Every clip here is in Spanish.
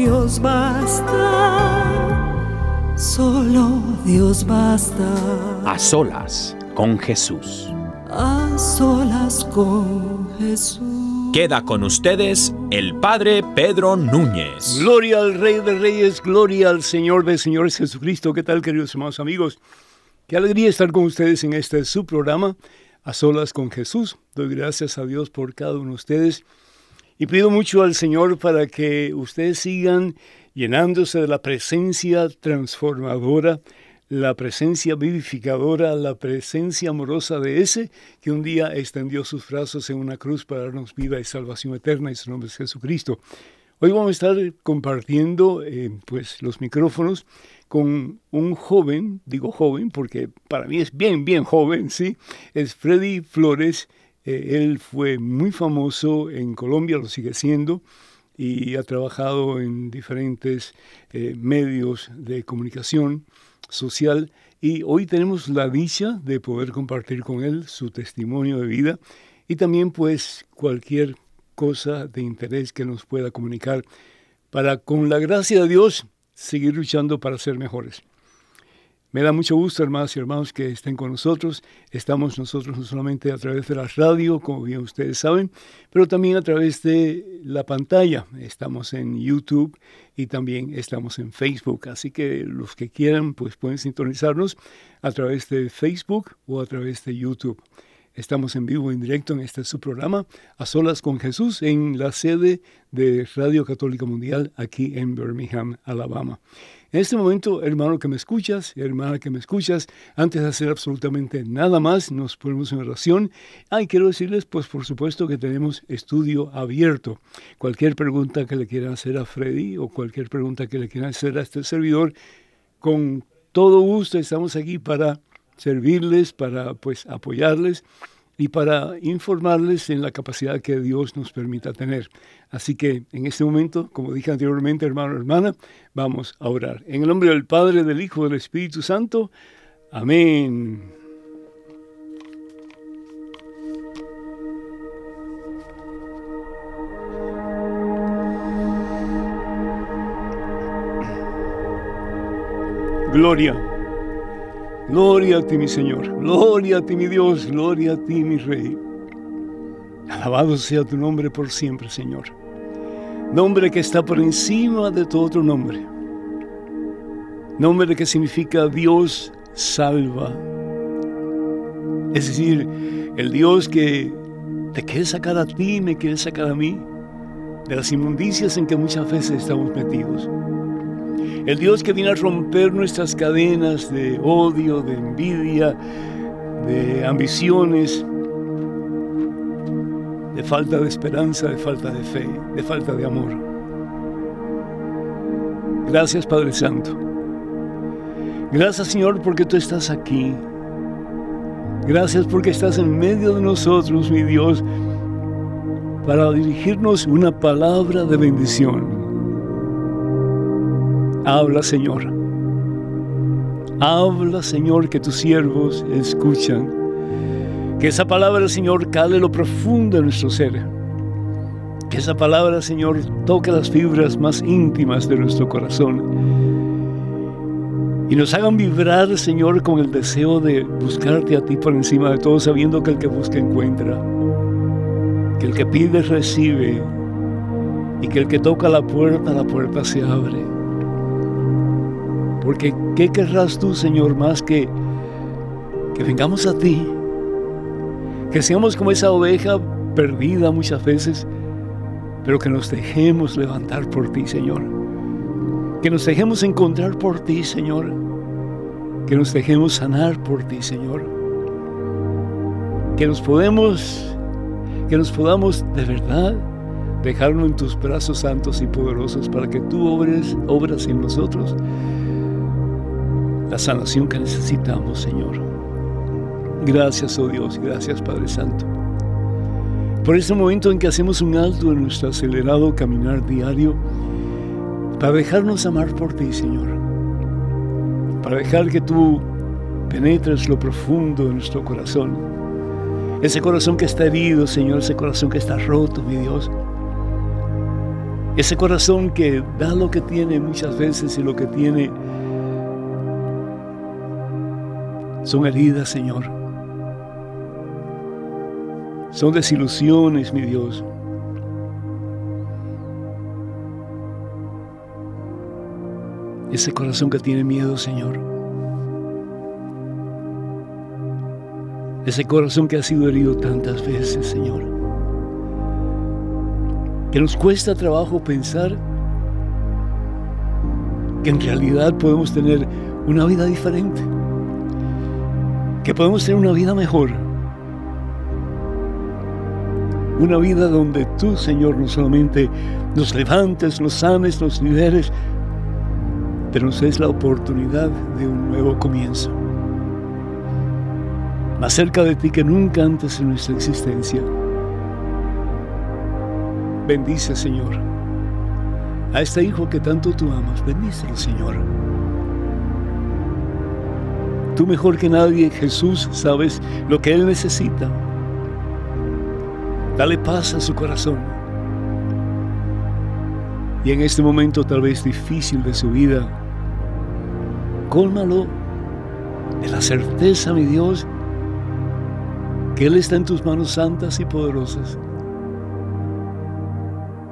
Dios basta, solo Dios basta, A Solas con Jesús. a solas con Jesús. Queda con ustedes el Padre Pedro Núñez. Gloria al Rey de Reyes, gloria al Señor de Señores Jesucristo. ¿Qué tal, queridos hermanos amigos? Qué alegría estar con ustedes en este su programa, A Solas con Jesús. Doy gracias a Dios por cada uno de ustedes y pido mucho al Señor para que ustedes sigan llenándose de la presencia transformadora, la presencia vivificadora, la presencia amorosa de ese que un día extendió sus brazos en una cruz para darnos vida y salvación eterna y su nombre es Jesucristo. Hoy vamos a estar compartiendo eh, pues, los micrófonos con un joven, digo joven porque para mí es bien, bien joven, ¿sí? Es Freddy Flores. Eh, él fue muy famoso en Colombia, lo sigue siendo, y ha trabajado en diferentes eh, medios de comunicación social. Y hoy tenemos la dicha de poder compartir con él su testimonio de vida y también pues cualquier cosa de interés que nos pueda comunicar para, con la gracia de Dios, seguir luchando para ser mejores. Me da mucho gusto, hermanas y hermanos, que estén con nosotros. Estamos nosotros no solamente a través de la radio, como bien ustedes saben, pero también a través de la pantalla. Estamos en YouTube y también estamos en Facebook. Así que los que quieran, pues pueden sintonizarnos a través de Facebook o a través de YouTube. Estamos en vivo, en directo en este su programa, A Solas con Jesús, en la sede de Radio Católica Mundial, aquí en Birmingham, Alabama. En este momento, hermano que me escuchas, hermana que me escuchas, antes de hacer absolutamente nada más, nos ponemos en oración. Ah, y quiero decirles, pues por supuesto que tenemos estudio abierto. Cualquier pregunta que le quieran hacer a Freddy o cualquier pregunta que le quieran hacer a este servidor, con todo gusto estamos aquí para servirles, para pues apoyarles y para informarles en la capacidad que Dios nos permita tener. Así que en este momento, como dije anteriormente, hermano, hermana, vamos a orar. En el nombre del Padre, del Hijo, del Espíritu Santo. Amén. Gloria. Gloria a ti, mi Señor. Gloria a ti, mi Dios. Gloria a ti, mi Rey. Alabado sea tu nombre por siempre, Señor. Nombre que está por encima de todo otro nombre. Nombre que significa Dios salva. Es decir, el Dios que te quiere sacar a ti, me quiere sacar a mí de las inmundicias en que muchas veces estamos metidos. El Dios que viene a romper nuestras cadenas de odio, de envidia, de ambiciones, de falta de esperanza, de falta de fe, de falta de amor. Gracias Padre Santo. Gracias Señor porque tú estás aquí. Gracias porque estás en medio de nosotros, mi Dios, para dirigirnos una palabra de bendición. Habla, Señor. Habla, Señor, que tus siervos escuchan. Que esa palabra, Señor, cale lo profundo de nuestro ser. Que esa palabra, Señor, toque las fibras más íntimas de nuestro corazón. Y nos hagan vibrar, Señor, con el deseo de buscarte a ti por encima de todo, sabiendo que el que busca encuentra. que el que pide recibe y que el que toca la puerta, la puerta se abre. Porque ¿qué querrás tú, Señor, más que que vengamos a ti? Que seamos como esa oveja perdida muchas veces, pero que nos dejemos levantar por ti, Señor. Que nos dejemos encontrar por ti, Señor. Que nos dejemos sanar por ti, Señor. Que nos podemos, que nos podamos de verdad dejarlo en tus brazos santos y poderosos para que tú obres, obras en nosotros la sanación que necesitamos, Señor. Gracias, oh Dios, gracias, Padre Santo. Por este momento en que hacemos un alto en nuestro acelerado caminar diario, para dejarnos amar por ti, Señor. Para dejar que tú penetres lo profundo de nuestro corazón. Ese corazón que está herido, Señor, ese corazón que está roto, mi Dios. Ese corazón que da lo que tiene muchas veces y lo que tiene son heridas, Señor. Son desilusiones, mi Dios. Ese corazón que tiene miedo, Señor. Ese corazón que ha sido herido tantas veces, Señor. Que nos cuesta trabajo pensar que en realidad podemos tener una vida diferente. Que podemos tener una vida mejor. Una vida donde tú, Señor, no solamente nos levantes, nos sanes, nos liberes, pero nos es la oportunidad de un nuevo comienzo. Más cerca de ti que nunca antes en nuestra existencia. Bendice, Señor, a este hijo que tanto tú amas. Bendícelo, Señor. Tú mejor que nadie, Jesús, sabes lo que Él necesita. Dale paz a su corazón. Y en este momento tal vez difícil de su vida, cólmalo de la certeza, mi Dios, que Él está en tus manos santas y poderosas.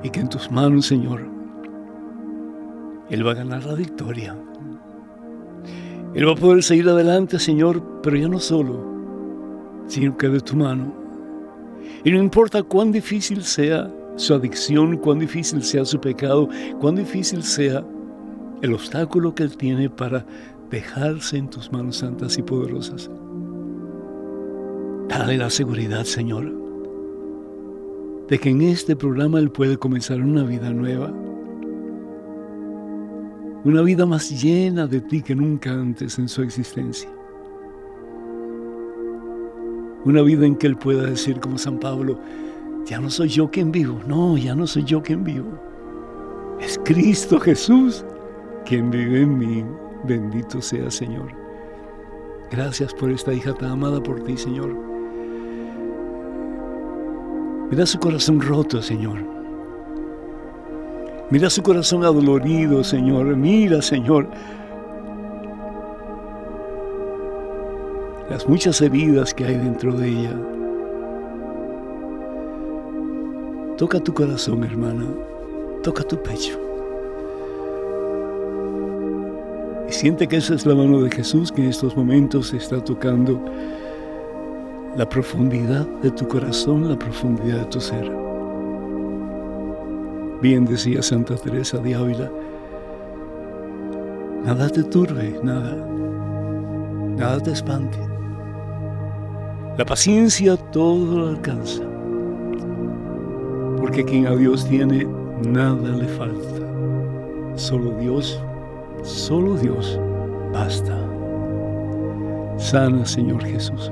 Y que en tus manos, Señor, Él va a ganar la victoria. Él va a poder seguir adelante, Señor, pero ya no solo, sino que de tu mano. Y no importa cuán difícil sea su adicción, cuán difícil sea su pecado, cuán difícil sea el obstáculo que Él tiene para dejarse en tus manos santas y poderosas. Dale la seguridad, Señor, de que en este programa Él puede comenzar una vida nueva una vida más llena de ti que nunca antes en su existencia. Una vida en que Él pueda decir como San Pablo, ya no soy yo quien vivo, no, ya no soy yo quien vivo. Es Cristo Jesús quien vive en mí. Bendito sea Señor. Gracias por esta hija tan amada por ti, Señor. Mira su corazón roto, Señor. Mira su corazón adolorido, Señor. Mira, Señor, las muchas heridas que hay dentro de ella. Toca tu corazón, hermana. Toca tu pecho. Y siente que esa es la mano de Jesús que en estos momentos está tocando la profundidad de tu corazón, la profundidad de tu ser. Bien decía Santa Teresa de Ávila, nada te turbe, nada, nada te espante. La paciencia todo lo alcanza, porque quien a Dios tiene, nada le falta. Solo Dios, solo Dios basta. Sana, Señor Jesús,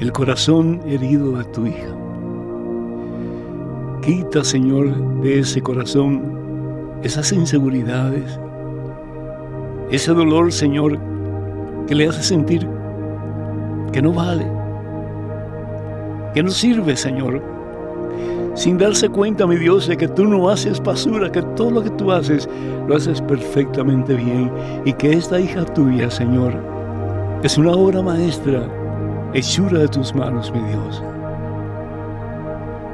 el corazón herido de tu hija Quita, Señor, de ese corazón esas inseguridades, ese dolor, Señor, que le hace sentir que no vale, que no sirve, Señor. Sin darse cuenta, mi Dios, de que tú no haces basura, que todo lo que tú haces lo haces perfectamente bien y que esta hija tuya, Señor, es una obra maestra, hechura de tus manos, mi Dios.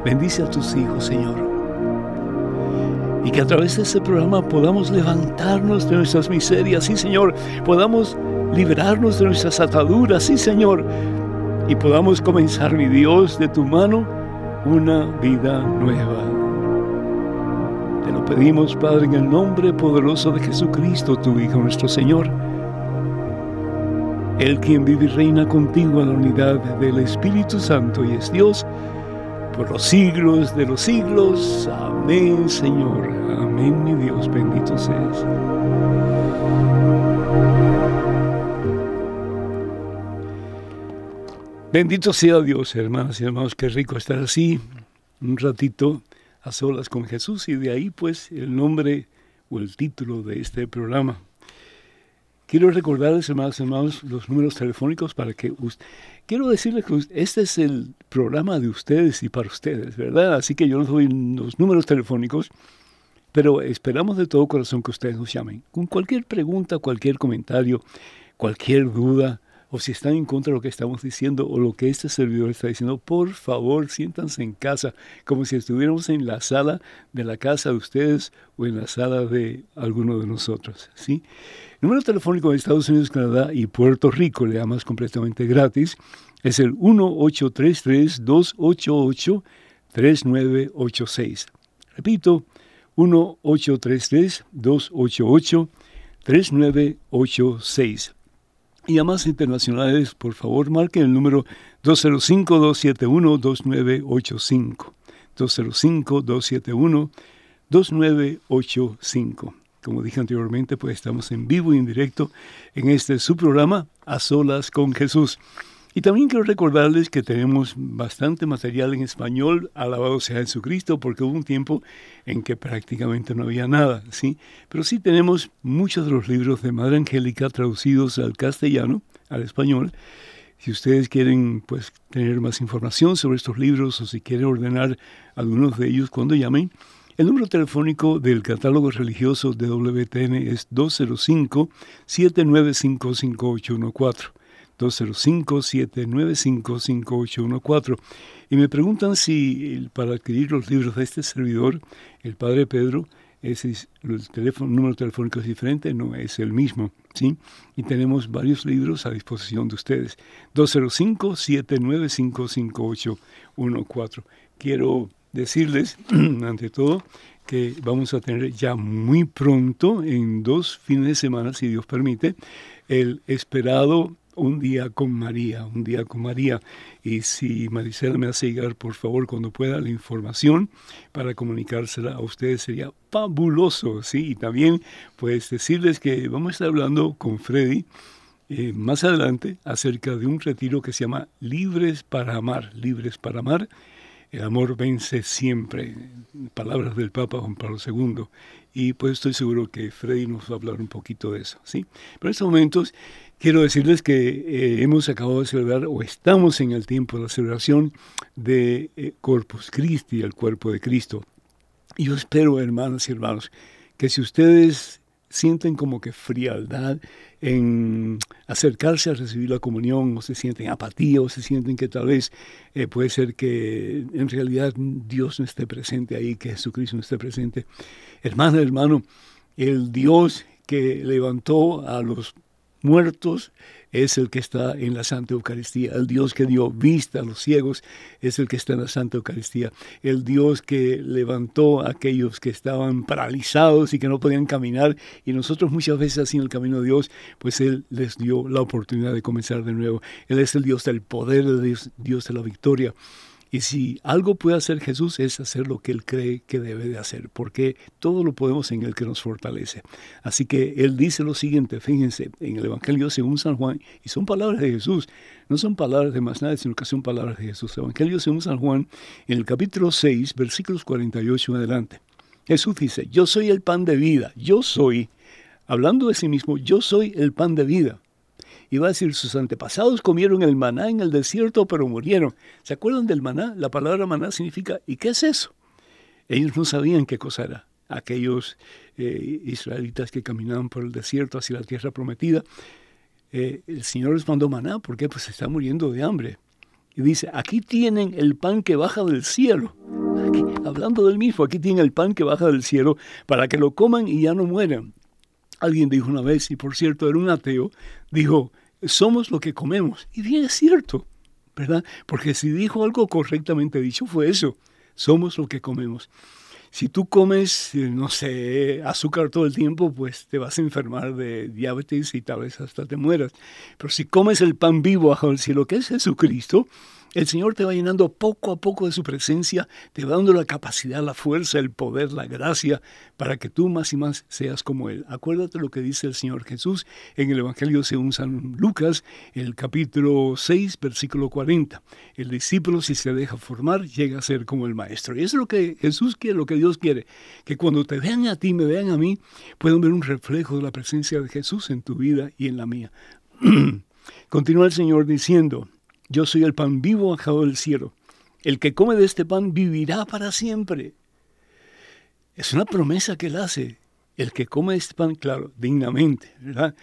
Bendice a tus hijos, Señor. Y que a través de este programa podamos levantarnos de nuestras miserias, sí, Señor. Podamos liberarnos de nuestras ataduras, sí, Señor. Y podamos comenzar, mi Dios, de tu mano, una vida nueva. Te lo pedimos, Padre, en el nombre poderoso de Jesucristo, tu Hijo, nuestro Señor. El quien vive y reina contigo en la unidad del Espíritu Santo y es Dios por los siglos de los siglos. Amén, Señor. Amén, mi Dios, bendito seas. Bendito sea Dios, hermanas y hermanos, qué rico estar así un ratito a solas con Jesús y de ahí pues el nombre o el título de este programa. Quiero recordarles, hermanos y hermanos, los números telefónicos para que quiero decirles que este es el programa de ustedes y para ustedes, ¿verdad? Así que yo les doy los números telefónicos, pero esperamos de todo corazón que ustedes nos llamen con cualquier pregunta, cualquier comentario, cualquier duda, o si están en contra de lo que estamos diciendo o lo que este servidor está diciendo, por favor siéntanse en casa, como si estuviéramos en la sala de la casa de ustedes o en la sala de alguno de nosotros. ¿sí? número telefónico de Estados Unidos, Canadá y Puerto Rico, le llamas completamente gratis, es el 1833-288-3986. Repito, 1833-288-3986. Y a más internacionales, por favor, marquen el número 205-271-2985. 205-271-2985. Como dije anteriormente, pues estamos en vivo y en directo en este su programa A Solas con Jesús. Y también quiero recordarles que tenemos bastante material en español, alabado sea Jesucristo, porque hubo un tiempo en que prácticamente no había nada, ¿sí? Pero sí tenemos muchos de los libros de Madre Angélica traducidos al castellano, al español. Si ustedes quieren pues tener más información sobre estos libros o si quieren ordenar algunos de ellos cuando llamen, el número telefónico del catálogo religioso de WTN es 205-795-5814. 205-795-5814. Y me preguntan si para adquirir los libros de este servidor, el Padre Pedro, ese el teléfono, número telefónico es diferente, no es el mismo, ¿sí? Y tenemos varios libros a disposición de ustedes. 205-795-5814. Quiero decirles, ante todo, que vamos a tener ya muy pronto, en dos fines de semana, si Dios permite, el esperado un día con María, un día con María. Y si Maricela me hace llegar, por favor, cuando pueda, la información para comunicársela a ustedes sería fabuloso, ¿sí? Y también, pues, decirles que vamos a estar hablando con Freddy eh, más adelante acerca de un retiro que se llama Libres para Amar, Libres para Amar. El amor vence siempre, palabras del Papa Juan Pablo II. Y pues estoy seguro que Freddy nos va a hablar un poquito de eso, ¿sí? Pero en estos momentos Quiero decirles que eh, hemos acabado de celebrar o estamos en el tiempo de la celebración de eh, Corpus Christi, el cuerpo de Cristo. Y yo espero, hermanos y hermanos, que si ustedes sienten como que frialdad en acercarse a recibir la comunión, o se sienten apatía, o se sienten que tal vez eh, puede ser que en realidad Dios no esté presente ahí, que Jesucristo no esté presente. Hermano, hermano, el Dios que levantó a los muertos es el que está en la Santa Eucaristía. El Dios que dio vista a los ciegos es el que está en la Santa Eucaristía. El Dios que levantó a aquellos que estaban paralizados y que no podían caminar. Y nosotros muchas veces así en el camino de Dios, pues Él les dio la oportunidad de comenzar de nuevo. Él es el Dios del poder, el Dios, Dios de la victoria. Y si algo puede hacer Jesús es hacer lo que Él cree que debe de hacer, porque todo lo podemos en el que nos fortalece. Así que Él dice lo siguiente, fíjense, en el Evangelio según San Juan, y son palabras de Jesús, no son palabras de más nadie, sino que son palabras de Jesús. Evangelio según San Juan, en el capítulo 6, versículos 48 en adelante. Jesús dice, yo soy el pan de vida, yo soy, hablando de sí mismo, yo soy el pan de vida. Va a decir, sus antepasados comieron el maná en el desierto, pero murieron. ¿Se acuerdan del maná? La palabra maná significa, ¿y qué es eso? Ellos no sabían qué cosa era. Aquellos eh, israelitas que caminaban por el desierto hacia la tierra prometida, eh, el Señor les mandó maná, porque pues se está muriendo de hambre. Y dice, aquí tienen el pan que baja del cielo. hablando del mismo, aquí tiene el pan que baja del cielo para que lo coman y ya no mueran. Alguien dijo una vez, y por cierto era un ateo, dijo, somos lo que comemos. Y bien es cierto, ¿verdad? Porque si dijo algo correctamente dicho fue eso, somos lo que comemos. Si tú comes, eh, no sé, azúcar todo el tiempo, pues te vas a enfermar de diabetes y tal vez hasta te mueras. Pero si comes el pan vivo bajo el cielo, que es Jesucristo, el Señor te va llenando poco a poco de su presencia, te va dando la capacidad, la fuerza, el poder, la gracia, para que tú más y más seas como Él. Acuérdate lo que dice el Señor Jesús en el Evangelio según San Lucas, el capítulo 6, versículo 40. El discípulo, si se deja formar, llega a ser como el Maestro. Y eso es lo que Jesús quiere, lo que Dios quiere, que cuando te vean a ti, me vean a mí, puedan ver un reflejo de la presencia de Jesús en tu vida y en la mía. Continúa el Señor diciendo, yo soy el pan vivo bajado del cielo. El que come de este pan vivirá para siempre. Es una promesa que él hace. El que come este pan, claro, dignamente, ¿verdad?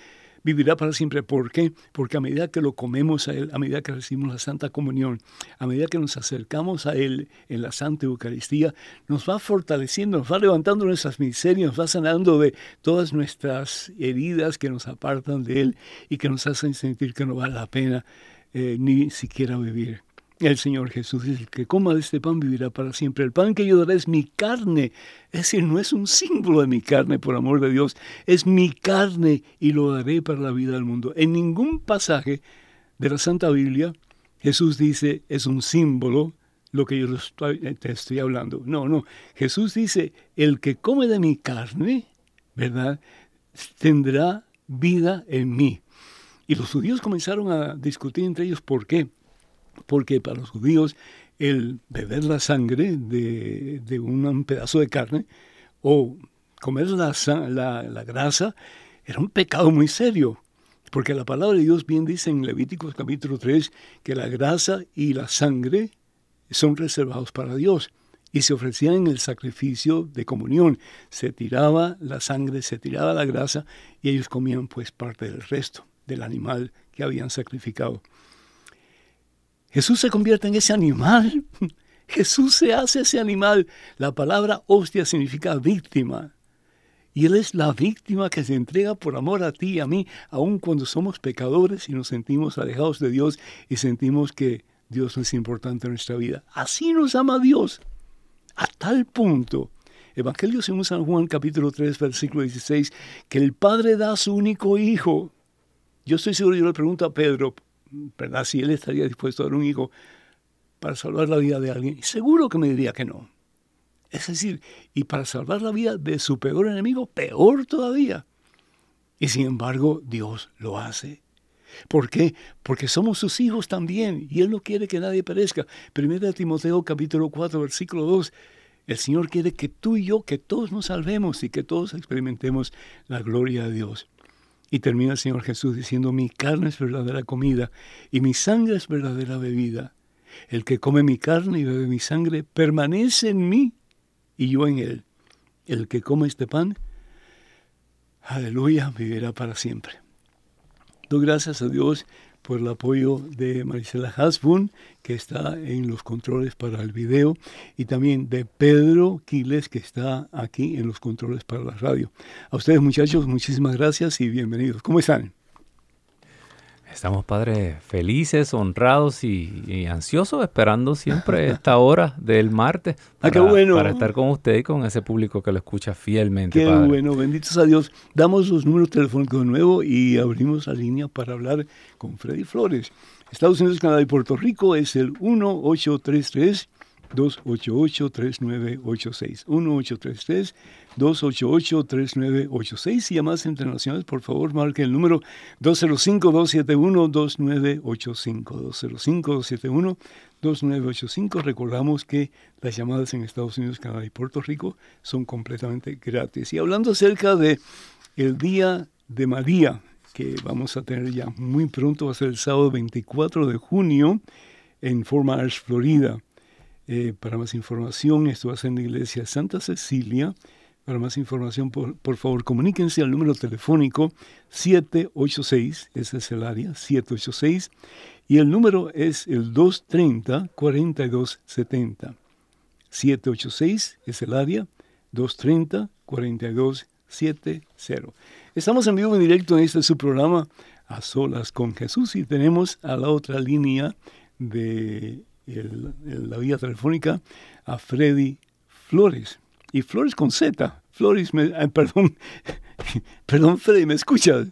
Vivirá para siempre. ¿Por qué? Porque a medida que lo comemos a Él, a medida que recibimos la Santa Comunión, a medida que nos acercamos a Él en la Santa Eucaristía, nos va fortaleciendo, nos va levantando nuestras miserias, nos va sanando de todas nuestras heridas que nos apartan de Él y que nos hacen sentir que no vale la pena eh, ni siquiera vivir. El Señor Jesús dice, el que coma de este pan vivirá para siempre. El pan que yo daré es mi carne. Es decir, no es un símbolo de mi carne, por amor de Dios. Es mi carne y lo daré para la vida del mundo. En ningún pasaje de la Santa Biblia Jesús dice, es un símbolo lo que yo te estoy hablando. No, no. Jesús dice, el que come de mi carne, ¿verdad? Tendrá vida en mí. Y los judíos comenzaron a discutir entre ellos por qué. Porque para los judíos el beber la sangre de, un pedazo de carne o comer la, la, grasa era un pecado muy serio. Porque la palabra de Dios bien dice en Levíticos capítulo 3 que la grasa y la sangre son reservados para Dios y se ofrecían en el sacrificio de comunión. Se tiraba la sangre, se tiraba la grasa y ellos comían pues parte del resto del animal que habían sacrificado. Jesús se convierte en ese animal. Jesús se hace ese animal. La palabra hostia significa víctima. Y Él es la víctima que se entrega por amor a ti y a mí, aun cuando somos pecadores y nos sentimos alejados de Dios y sentimos que Dios no es importante en nuestra vida. Así nos ama Dios. A tal punto. Evangelio según San Juan capítulo 3 versículo 16, que el Padre da a su único Hijo yo estoy seguro, yo le pregunto a Pedro, ¿verdad? Si él estaría dispuesto a dar un hijo para salvar la vida de alguien. Seguro que me diría que no. Es decir, y para salvar la vida de su peor enemigo, peor todavía. Y sin embargo, Dios lo hace. ¿Por qué? Porque somos sus hijos también y Él no quiere que nadie perezca. Primera Timoteo capítulo 4 versículo 2. El Señor quiere que tú y yo, que todos nos salvemos y que todos experimentemos la gloria de Dios. Y termina el Señor Jesús diciendo, mi carne es verdadera comida y mi sangre es verdadera bebida. El que come mi carne y bebe mi sangre permanece en mí y yo en él. El que come este pan, aleluya, vivirá para siempre. Doy gracias a Dios por el apoyo de Marisela Hasbun, que está en los controles para el video, y también de Pedro Quiles, que está aquí en los controles para la radio. A ustedes muchachos, muchísimas gracias y bienvenidos. ¿Cómo están? Estamos, padres, felices, honrados y, ansiosos, esperando siempre esta hora del martes ah, bueno. para, estar con usted y con ese público que lo escucha fielmente. Qué bueno, benditos a Dios. Damos los números telefónicos de nuevo y abrimos la línea para hablar con Freddy Flores. Estados Unidos, Canadá y Puerto Rico es el 1833 288-3986. 1833-288-3986. Si llamas internacionales, por favor, marque el número 205-271-2985. 205-271-2985. Recordamos que las llamadas en Estados Unidos, Canadá y Puerto Rico son completamente gratis. Y hablando acerca de el Día de María, que vamos a tener ya muy pronto, va a ser el sábado 24 de junio en Fort Myers, Florida. Eh, para más información, esto va a ser en la iglesia Santa Cecilia. Para más información, por, por, favor, comuníquense al número telefónico 786, ese es el área, 786, y el número es el 230-4270. 786 es el área 230-4270. Estamos en vivo en directo en este su programa A Solas con Jesús y tenemos a la otra línea de la vía telefónica a Freddy Flores. Y Flores con Z. Flores, me, perdón, perdón Freddy, ¿me escuchas?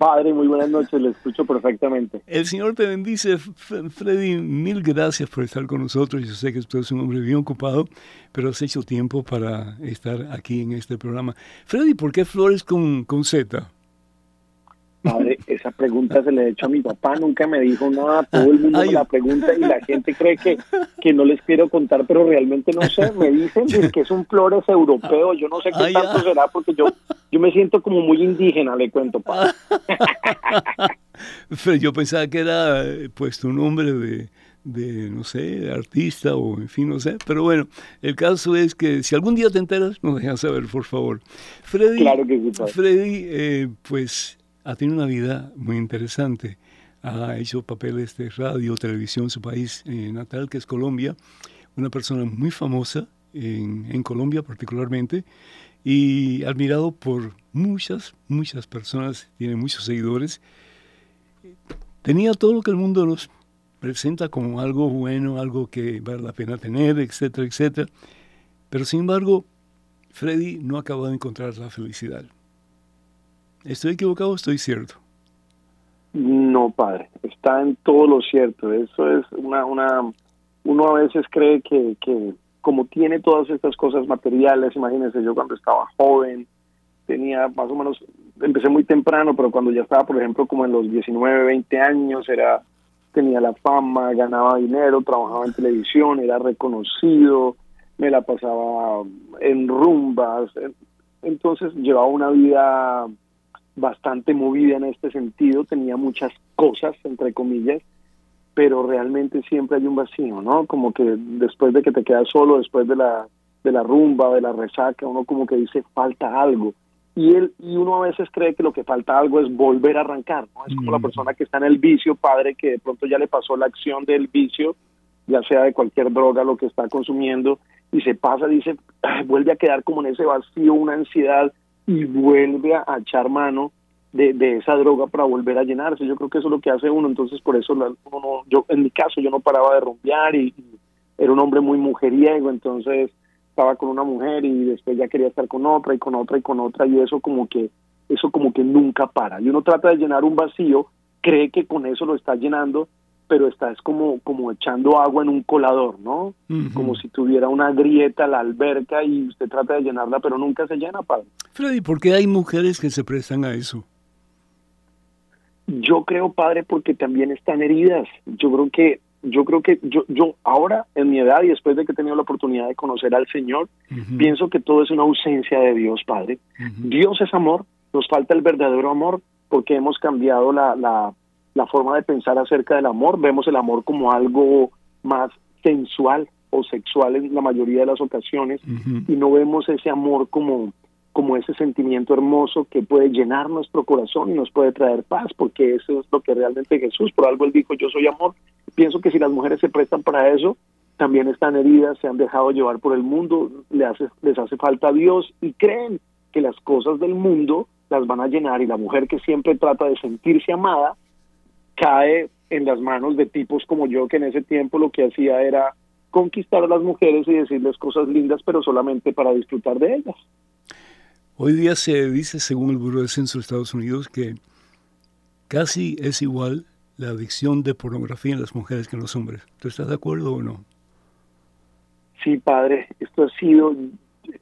Padre, muy buenas noches, le escucho perfectamente. El Señor te bendice, Freddy, mil gracias por estar con nosotros. Yo sé que usted es un hombre bien ocupado, pero has hecho tiempo para estar aquí en este programa. Freddy, ¿por qué Flores con, con Z? Padre, esa pregunta se le he hecho a mi papá, nunca me dijo nada, todo el mundo me la pregunta y la gente cree que, que no les quiero contar, pero realmente no sé, me dicen que es un flores europeo, yo no sé qué tanto será porque yo, yo me siento como muy indígena, le cuento, padre. yo pensaba que era pues tu nombre de, de, no sé, artista o en fin, no sé. Pero bueno, el caso es que si algún día te enteras, nos dejas saber, por favor. Freddy, claro que sí, Freddy eh, pues ha tenido una vida muy interesante. Ha hecho papeles de radio, televisión, su país eh, natal, que es Colombia. Una persona muy famosa en, en, Colombia particularmente y admirado por muchas, muchas personas. Tiene muchos seguidores. Tenía todo lo que el mundo nos presenta como algo bueno, algo que vale la pena tener, etcétera, etcétera. Pero sin embargo, Freddy no acaba de encontrar la felicidad. ¿Estoy equivocado o estoy cierto? No, padre, está en todo lo cierto. Eso es una, una, uno a veces cree que, que como tiene todas estas cosas materiales, imagínense, yo cuando estaba joven, tenía más o menos, empecé muy temprano, pero cuando ya estaba, por ejemplo, como en los 19, 20 años, era tenía la fama, ganaba dinero, trabajaba en televisión, era reconocido, me la pasaba en rumbas, entonces llevaba una vida bastante movida en este sentido, tenía muchas cosas, entre comillas, pero realmente siempre hay un vacío, ¿no? Como que después de que te quedas solo, después de la, de la rumba, de la resaca, uno como que dice, falta algo. Y, él, y uno a veces cree que lo que falta algo es volver a arrancar, ¿no? Es como la mm. persona que está en el vicio, padre, que de pronto ya le pasó la acción del vicio, ya sea de cualquier droga, lo que está consumiendo, y se pasa, dice, vuelve a quedar como en ese vacío, una ansiedad, y vuelve a, echar mano de, de, esa droga para volver a llenarse. Yo creo que eso es lo que hace uno, entonces por eso uno yo en mi caso yo no paraba de rumbear y, era un hombre muy mujeriego, entonces estaba con una mujer y después ya quería estar con otra y con otra y con otra y eso como que eso como que nunca para. Y uno trata de llenar un vacío, cree que con eso lo está llenando pero está es como, como echando agua en un colador, ¿no? Como si tuviera una grieta la alberca y usted trata de llenarla, pero nunca se llena, padre. Freddy, ¿por qué hay mujeres que se prestan a eso? Yo creo, padre, porque también están heridas. Yo creo que, yo creo que yo, yo ahora, en mi edad y después de que he tenido la oportunidad de conocer al Señor, pienso que todo es una ausencia de Dios, padre. Dios es amor, nos falta el verdadero amor porque hemos cambiado la, la la forma de pensar acerca del amor. Vemos el amor como algo más sensual o sexual en la mayoría de las ocasiones y no vemos ese amor como como ese sentimiento hermoso que puede llenar nuestro corazón y nos puede traer paz, porque eso es lo que realmente Jesús, por algo él dijo, yo soy amor. Pienso que si las mujeres se prestan para eso, también están heridas, se han dejado llevar por el mundo, les hace, les hace falta Dios y creen que las cosas del mundo las van a llenar y la mujer que siempre trata de sentirse amada, cae en las manos de tipos como yo, que en ese tiempo lo que hacía era conquistar a las mujeres y decirles cosas lindas, pero solamente para disfrutar de ellas. Hoy día se dice, según el Buró de Censo de Estados Unidos, que casi es igual la adicción de pornografía en las mujeres que en los hombres. ¿Tú estás de acuerdo o no? Sí, padre, esto ha sido,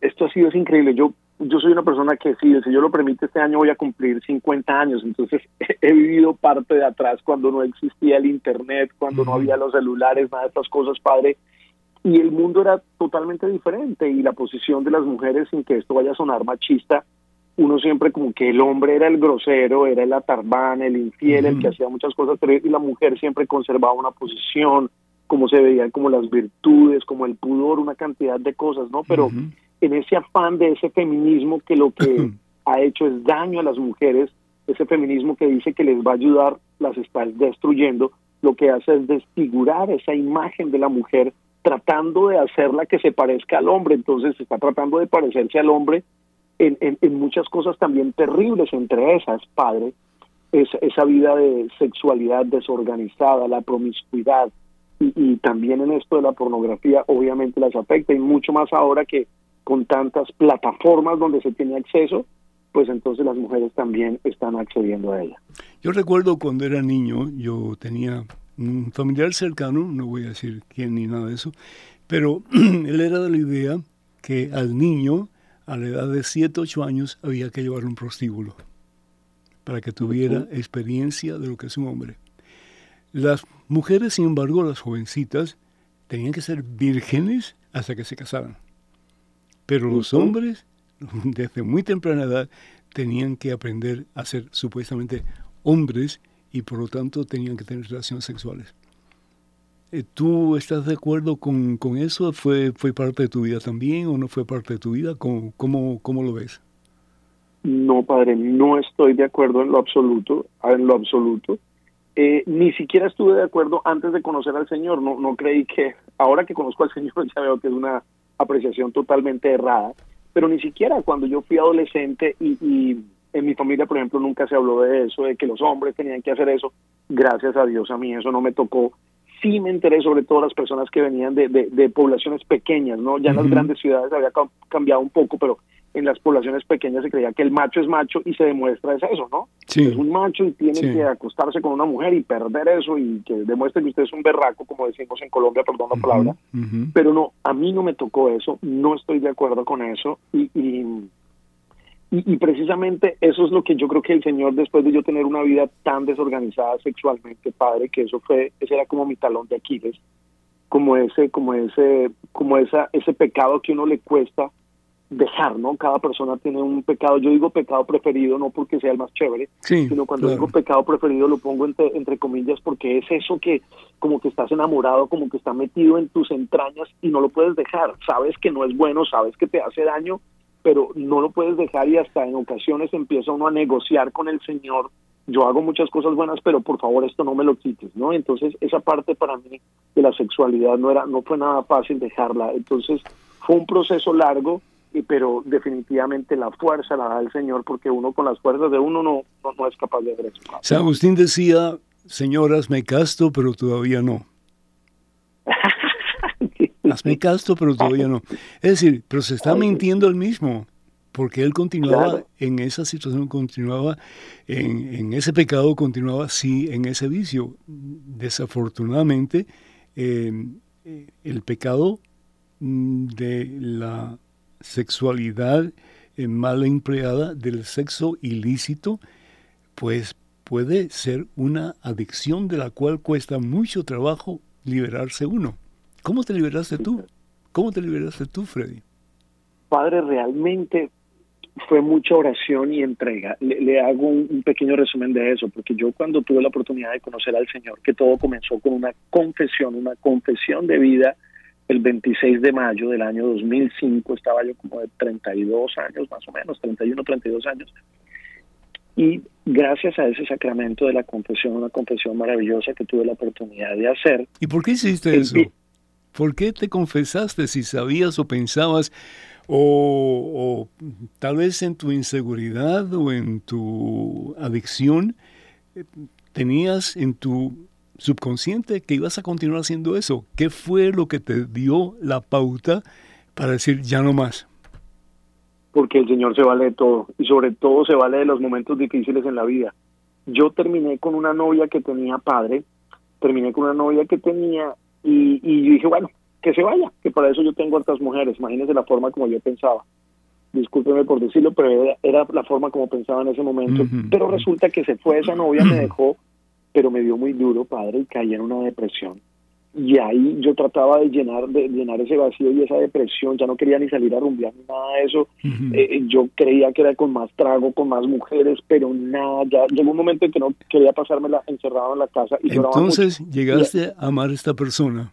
esto ha sido es increíble. Yo yo soy una persona que si el Señor lo permite, este año voy a cumplir 50 años, entonces he vivido parte de atrás cuando no existía el Internet, cuando no había los celulares, nada de estas cosas, padre, y el mundo era totalmente diferente y la posición de las mujeres, sin que esto vaya a sonar machista, uno siempre como que el hombre era el grosero, era el atarbán, el infiel, el que hacía muchas cosas, y la mujer siempre conservaba una posición, como se veían como las virtudes, como el pudor, una cantidad de cosas, ¿no? Pero en ese afán de ese feminismo que lo que ha hecho es daño a las mujeres, ese feminismo que dice que les va a ayudar, las está destruyendo, lo que hace es desfigurar esa imagen de la mujer tratando de hacerla que se parezca al hombre, entonces está tratando de parecerse al hombre en, en, muchas cosas también terribles, entre esas, padre, es, esa vida de sexualidad desorganizada, la promiscuidad, y, y, también en esto de la pornografía obviamente las afecta, y mucho más ahora que con tantas plataformas donde se tiene acceso, pues entonces las mujeres también están accediendo a ella. Yo recuerdo cuando era niño, yo tenía un familiar cercano, no voy a decir quién ni nada de eso, pero él era de la idea que al niño, a la edad de 7, 8 años, había que llevarle un prostíbulo para que tuviera experiencia de lo que es un hombre. Las mujeres, sin embargo, las jovencitas, tenían que ser vírgenes hasta que se casaran. Pero los hombres, desde muy temprana edad, tenían que aprender a ser supuestamente hombres y por lo tanto tenían que tener relaciones sexuales. Eh, ¿Tú estás de acuerdo con, con, eso? ¿Fue, ¿Fue parte de tu vida también o no fue parte de tu vida? ¿Cómo, cómo, cómo lo ves? No, padre, no estoy de acuerdo en lo absoluto, en lo absoluto. Eh, ni siquiera estuve de acuerdo antes de conocer al Señor. No, no creí que, ahora que conozco al Señor, ya veo que es una apreciación totalmente errada. Pero ni siquiera cuando yo fui adolescente y, y en mi familia, por ejemplo, nunca se habló de eso, de que los hombres tenían que hacer eso. Gracias a Dios, a mí eso no me tocó. Sí me enteré sobre todo las personas que venían de, de, poblaciones pequeñas, ¿no? Ya en las grandes ciudades había cambiado un poco, pero en las poblaciones pequeñas se creía que el macho es macho y se demuestra es eso, ¿no? Es un macho y tiene que acostarse con una mujer y perder eso y que demuestre que usted es un berraco, como decimos en Colombia, perdón la palabra. Pero no, a mí no me tocó eso, no estoy de acuerdo con eso y, y y, precisamente eso es lo que yo creo que el Señor, después de yo tener una vida tan desorganizada sexualmente, padre, que eso fue, ese era como mi talón de Aquiles, como ese, como ese, como esa, ese pecado que uno le cuesta dejar, ¿no? Cada persona tiene un pecado. Yo digo pecado preferido no porque sea el más chévere, sino cuando digo pecado preferido lo pongo entre, entre comillas porque es eso que como que estás enamorado, como que está metido en tus entrañas y no lo puedes dejar. Sabes que no es bueno, sabes que te hace daño, pero no lo puedes dejar y hasta en ocasiones empieza uno a negociar con el Señor. Yo hago muchas cosas buenas, pero por favor esto no me lo quites, ¿no? Entonces esa parte para mí de la sexualidad no era, no fue nada fácil dejarla. Entonces fue un proceso largo, pero definitivamente la fuerza la da el Señor, porque uno con las fuerzas de uno no, no, es capaz de hacer. San Agustín decía, señoras, me casto, pero todavía no. Hazme casto, pero todavía no. Es decir, pero se está mintiendo él mismo, porque él continuaba en esa situación, continuaba en, ese pecado, continuaba sí en ese vicio. Desafortunadamente, em, el pecado mm, de la sexualidad mal empleada, del sexo ilícito, pues puede ser una adicción de la cual cuesta mucho trabajo liberarse uno. ¿Cómo te liberaste tú? ¿Cómo te liberaste tú, Freddy? Padre, realmente fue mucha oración y entrega. Le, hago un, pequeño resumen de eso, porque yo cuando tuve la oportunidad de conocer al Señor, que todo comenzó con una confesión, una confesión de vida, el 26 de mayo del año 2005, estaba yo como de 32 años, más o menos, 31, 32 años. Y gracias a ese sacramento de la confesión, una confesión maravillosa que tuve la oportunidad de hacer. ¿Y por qué hiciste eso? ¿Por qué te confesaste si sabías o pensabas o, tal vez en tu inseguridad o en tu adicción eh, tenías en tu subconsciente que ibas a continuar haciendo eso? ¿Qué fue lo que te dio la pauta para decir ya no más? Porque el Señor se vale de todo y sobre todo se vale de los momentos difíciles en la vida. Yo terminé con una novia que tenía padre, terminé con una novia que tenía y, y yo dije, bueno, que se vaya, que para eso yo tengo otras mujeres, imagínense la forma como yo pensaba. Discúlpeme por decirlo, pero era, la forma como pensaba en ese momento. Pero resulta que se fue esa novia, me dejó, pero me dio muy duro, padre, y caí en una depresión. Y ahí yo trataba de llenar de llenar ese vacío y esa depresión, ya no quería ni salir a rumbear ni nada de eso. Eh, yo creía que era con más trago, con más mujeres, pero nada, ya llegó un momento en que no quería pasármela encerrado en la casa. Y Entonces llegaste a amar a esta persona.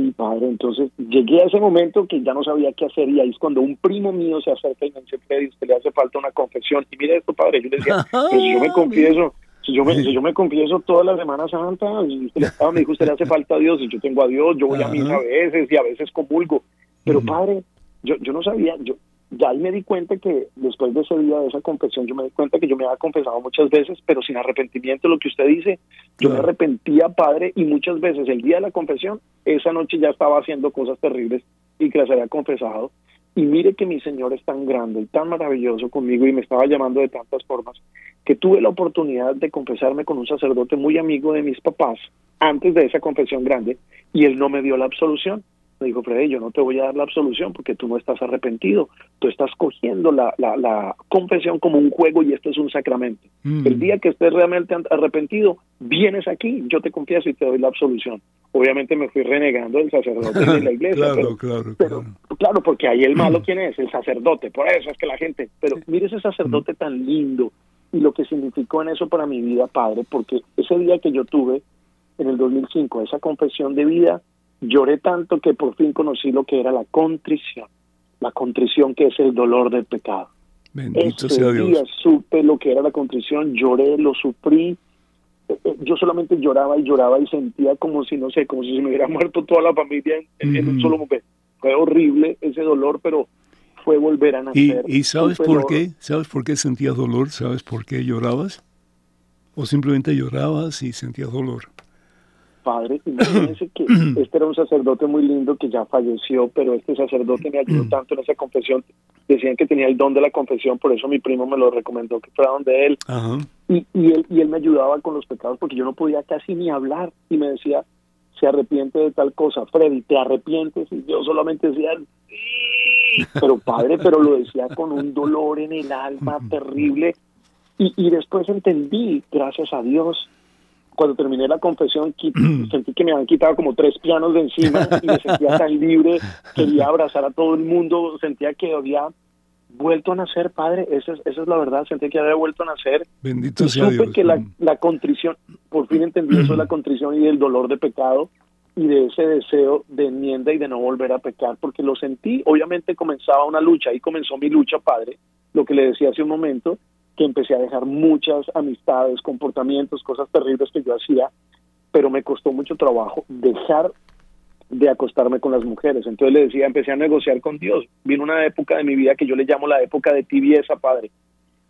Sí, padre, entonces llegué a ese momento que ya no sabía qué hacer y ahí es cuando un primo mío se acerca y me dice, Freddy, usted le hace falta una confesión. Y mire esto, padre, yo le decía, pero si yo me confieso, Si yo me, yo me confieso toda la Semana Santa, y usted me dijo, usted le hace falta a Dios, y yo tengo a Dios, yo voy a misa a veces y a veces comulgo. Pero padre, yo, yo no sabía, yo ya ahí me di cuenta que después de ese día, de esa confesión, yo me di cuenta que yo me había confesado muchas veces, pero sin arrepentimiento, lo que usted dice, yo me arrepentía, padre, y muchas veces el día de la confesión, esa noche ya estaba haciendo cosas terribles y que las había confesado. Y mire que mi Señor es tan grande y tan maravilloso conmigo y me estaba llamando de tantas formas que tuve la oportunidad de confesarme con un sacerdote muy amigo de mis papás antes de esa confesión grande y él no me dio la absolución. Me dijo, Freddy, yo no te voy a dar la absolución porque tú no estás arrepentido. Tú estás cogiendo la, la, confesión como un juego y esto es un sacramento. Mm. El día que estés realmente arrepentido, vienes aquí, yo te confieso y te doy la absolución. Obviamente me fui renegando del sacerdote de la iglesia. claro, claro, claro. claro, porque ahí el malo, ¿quién es? El sacerdote. Por eso es que la gente... Pero mire ese sacerdote tan lindo y lo que significó en eso para mi vida, padre, porque ese día que yo tuve en el 2005, esa confesión de vida, lloré tanto que por fin conocí lo que era la contrición, la contrición que es el dolor del pecado. Bendito Ese sea día supe lo que era la contrición, lloré, lo sufrí. Eh, eh, yo solamente lloraba y lloraba y sentía como si, no sé, como si se me hubiera muerto toda la familia en, un solo momento. Fue horrible ese dolor, pero fue volver a nacer. ¿Y, sabes por qué? ¿Sabes por qué sentías dolor? ¿Sabes por qué llorabas? ¿O simplemente llorabas y sentías dolor? Padre. Imagínense que este era un sacerdote muy lindo que ya falleció, pero este sacerdote me ayudó tanto en esa confesión. Decían que tenía el don de la confesión, por eso mi primo me lo recomendó que fuera donde él. Y, y, él. y él me ayudaba con los pecados porque yo no podía casi ni hablar. Y me decía, se arrepiente de tal cosa. Freddy, ¿te arrepientes? Y yo solamente decía, sí. Pero padre, pero lo decía con un dolor en el alma terrible. Y, y después entendí, gracias a Dios, cuando terminé la confesión sentí que me habían quitado como tres pianos de encima y me sentía tan libre, quería abrazar a todo el mundo, sentía que había vuelto a nacer, padre, esa es, esa es la verdad, sentía que había vuelto a nacer. Bendito sea Dios. que la, la contrición, por fin entendí eso de la contrición y del dolor de pecado y de ese deseo de enmienda y de no volver a pecar, porque lo sentí, obviamente comenzaba una lucha, ahí comenzó mi lucha, padre, lo que le decía hace un momento, que empecé a dejar muchas amistades, comportamientos, cosas terribles que yo hacía, pero me costó mucho trabajo dejar de acostarme con las mujeres. Entonces le decía, empecé a negociar con Dios. Vino una época de mi vida que yo le llamo la época de tibieza, padre,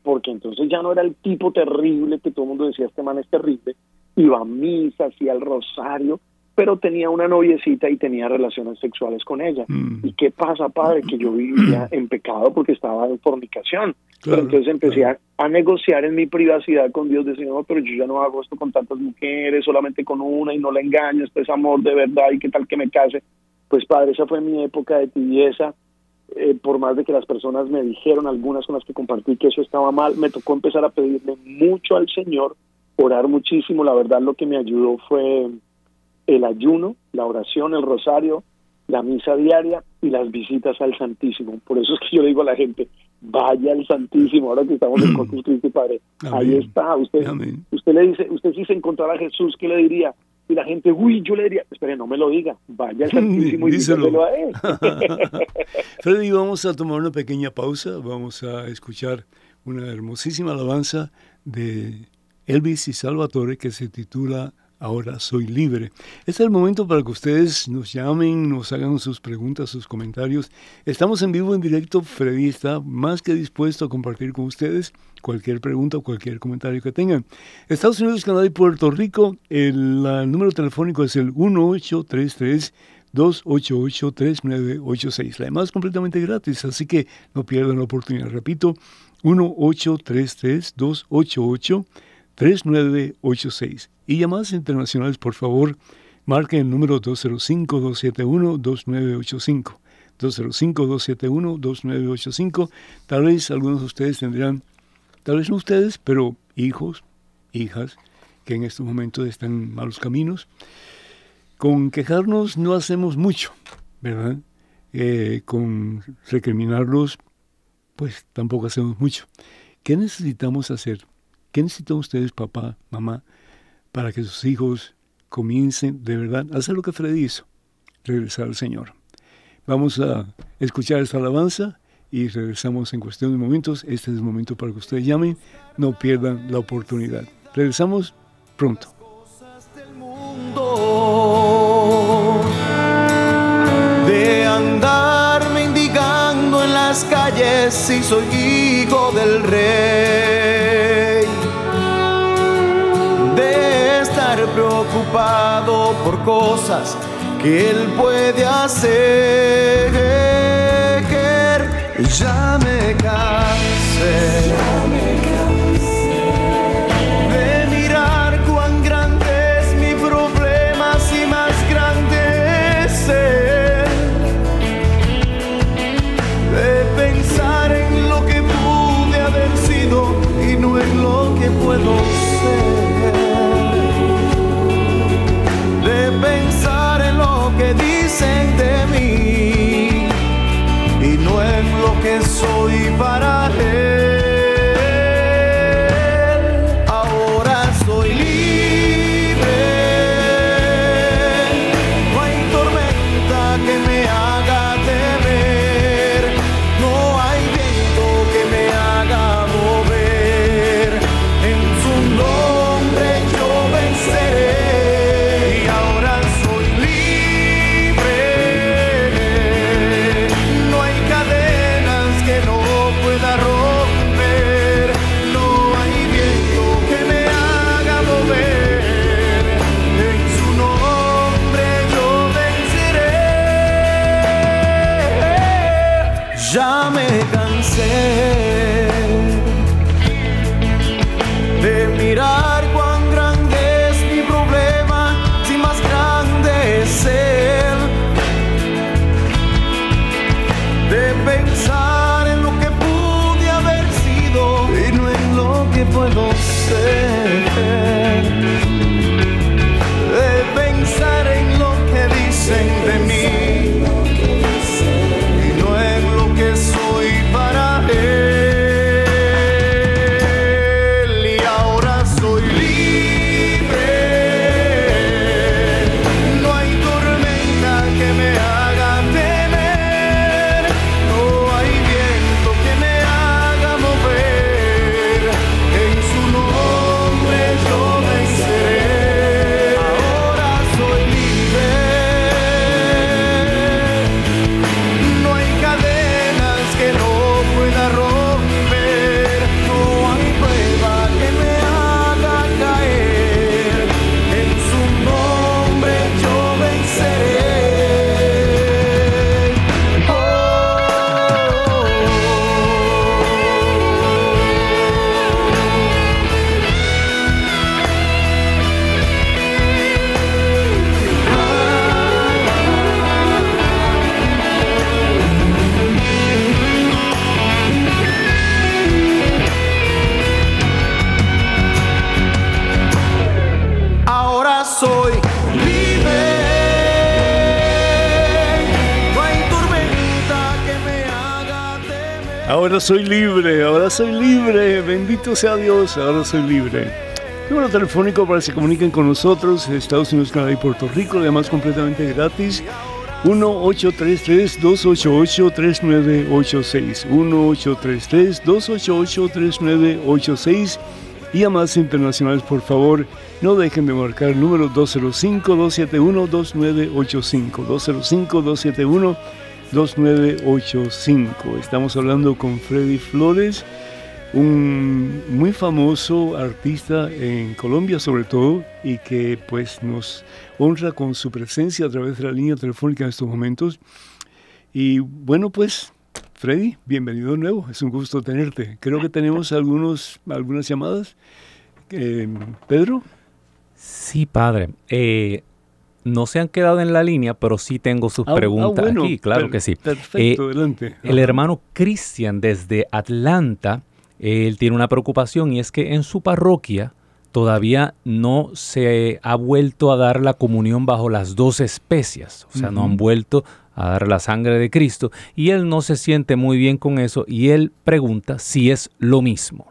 porque entonces ya no era el tipo terrible que todo el mundo decía, este man es terrible. Iba a misa, hacía el rosario, pero tenía una noviecita y tenía relaciones sexuales con ella. Mm. ¿Y qué pasa, padre? Que yo vivía en pecado porque estaba en fornicación entonces empecé a, negociar en mi privacidad con Dios, decía, no, pero yo ya no hago esto con tantas mujeres, solamente con una y no la engaño, esto es amor de verdad y qué tal que me case. Pues padre, esa fue mi época de tibieza, eh, por más de que las personas me dijeron, algunas con las que compartí que eso estaba mal, me tocó empezar a pedirle mucho al Señor, orar muchísimo, la verdad lo que me ayudó fue el ayuno, la oración, el rosario, la misa diaria y las visitas al Santísimo. Por eso es que yo le digo a la gente, vaya al Santísimo, ahora que estamos en Corpus Christi Padre. Ahí está, usted, usted le dice, usted si se encontrara a Jesús, ¿qué le diría? Y la gente, uy, yo le diría, espere, no me lo diga, vaya al Santísimo y díselo a él. Freddy, vamos a tomar una pequeña pausa, vamos a escuchar una hermosísima alabanza de Elvis y Salvatore que se titula ahora soy libre. Este es el momento para que ustedes nos llamen, nos hagan sus preguntas, sus comentarios. Estamos en vivo, en directo. Freddy está más que dispuesto a compartir con ustedes cualquier pregunta o cualquier comentario que tengan. Estados Unidos, Canadá y Puerto Rico, el, número telefónico es el 1833. 288-3986. La llamada es completamente gratis, así que no pierdan la oportunidad. Repito, 1833-288-3986. 3986. Y llamadas internacionales, por favor, marquen el número 205-271-2985. 205-271-2985. Tal vez algunos de ustedes tendrán, tal vez no ustedes, pero hijos, hijas, que en estos momentos están en malos caminos. Con quejarnos no hacemos mucho, ¿verdad? Eh, con recriminarlos, pues tampoco hacemos mucho. ¿Qué necesitamos hacer? ¿Qué necesitan ustedes, papá, mamá, para que sus hijos comiencen de verdad a hacer lo que Freddy hizo? Regresar al Señor. Vamos a escuchar esta alabanza y regresamos en cuestión de momentos. Este es el momento para que ustedes llamen. No pierdan la oportunidad. Regresamos pronto. De andar mendigando en las calles si soy hijo del rey. Preocupado por cosas que él puede hacer. Ya me cansé. De mirar cuán grande es mi problema, si más grande es él. De pensar en lo que pude haber sido y no en lo que puedo dicen de mí. Y no en lo que soy para Soy libre, ahora soy libre, bendito sea Dios, ahora soy libre. Número telefónico para que se comuniquen con nosotros, Estados Unidos, Canadá y Puerto Rico, además completamente gratis. 1-833-288-3986. 1-833-288-3986. Y a más internacionales, por favor, no dejen de marcar el número 205-271-2985. 205-271-2985. Estamos hablando con Freddy Flores, un muy famoso artista en Colombia sobre todo y que pues nos honra con su presencia a través de la línea telefónica en estos momentos. Y bueno pues Freddy, bienvenido de nuevo, es un gusto tenerte. Creo que tenemos algunos, algunas llamadas. Eh, Pedro. Sí, padre. Eh, no se han quedado en la línea, pero sí tengo sus Ah, ah, preguntas bueno, aquí, claro per- que sí. Perfecto, Eh, adelante. El hermano Cristian desde Atlanta, él tiene una preocupación y es que en su parroquia todavía no se ha vuelto a dar la comunión bajo las dos especias, o sea, no han vuelto a dar la sangre de Cristo y él no se siente muy bien con eso y él pregunta si es lo mismo.